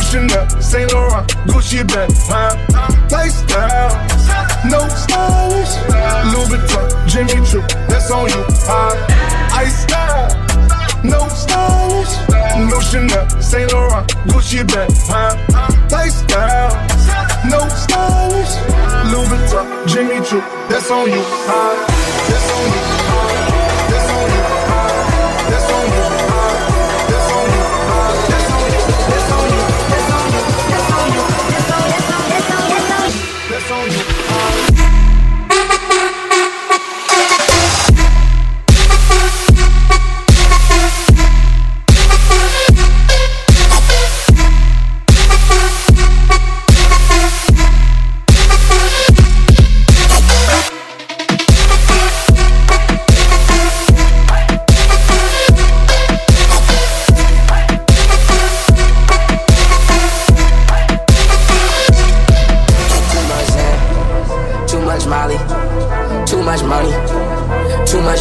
No Chanel, Saint Laurent, Gucci bag, huh? Lifestyle, no stylish, Louis Vuitton, Jimmy Choo, that's on you? Ice style, no stylish, no Chanel, Saint Laurent, Gucci bag, huh? Lifestyle, no stylish, Louis Vuitton, Jimmy Choo, that's on you, huh? That's on you,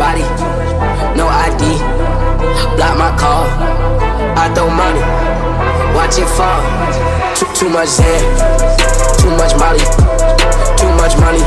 body, no ID. Block my call, I throw money, watch it fall. Too, too much Zan, too much Molly, too much money,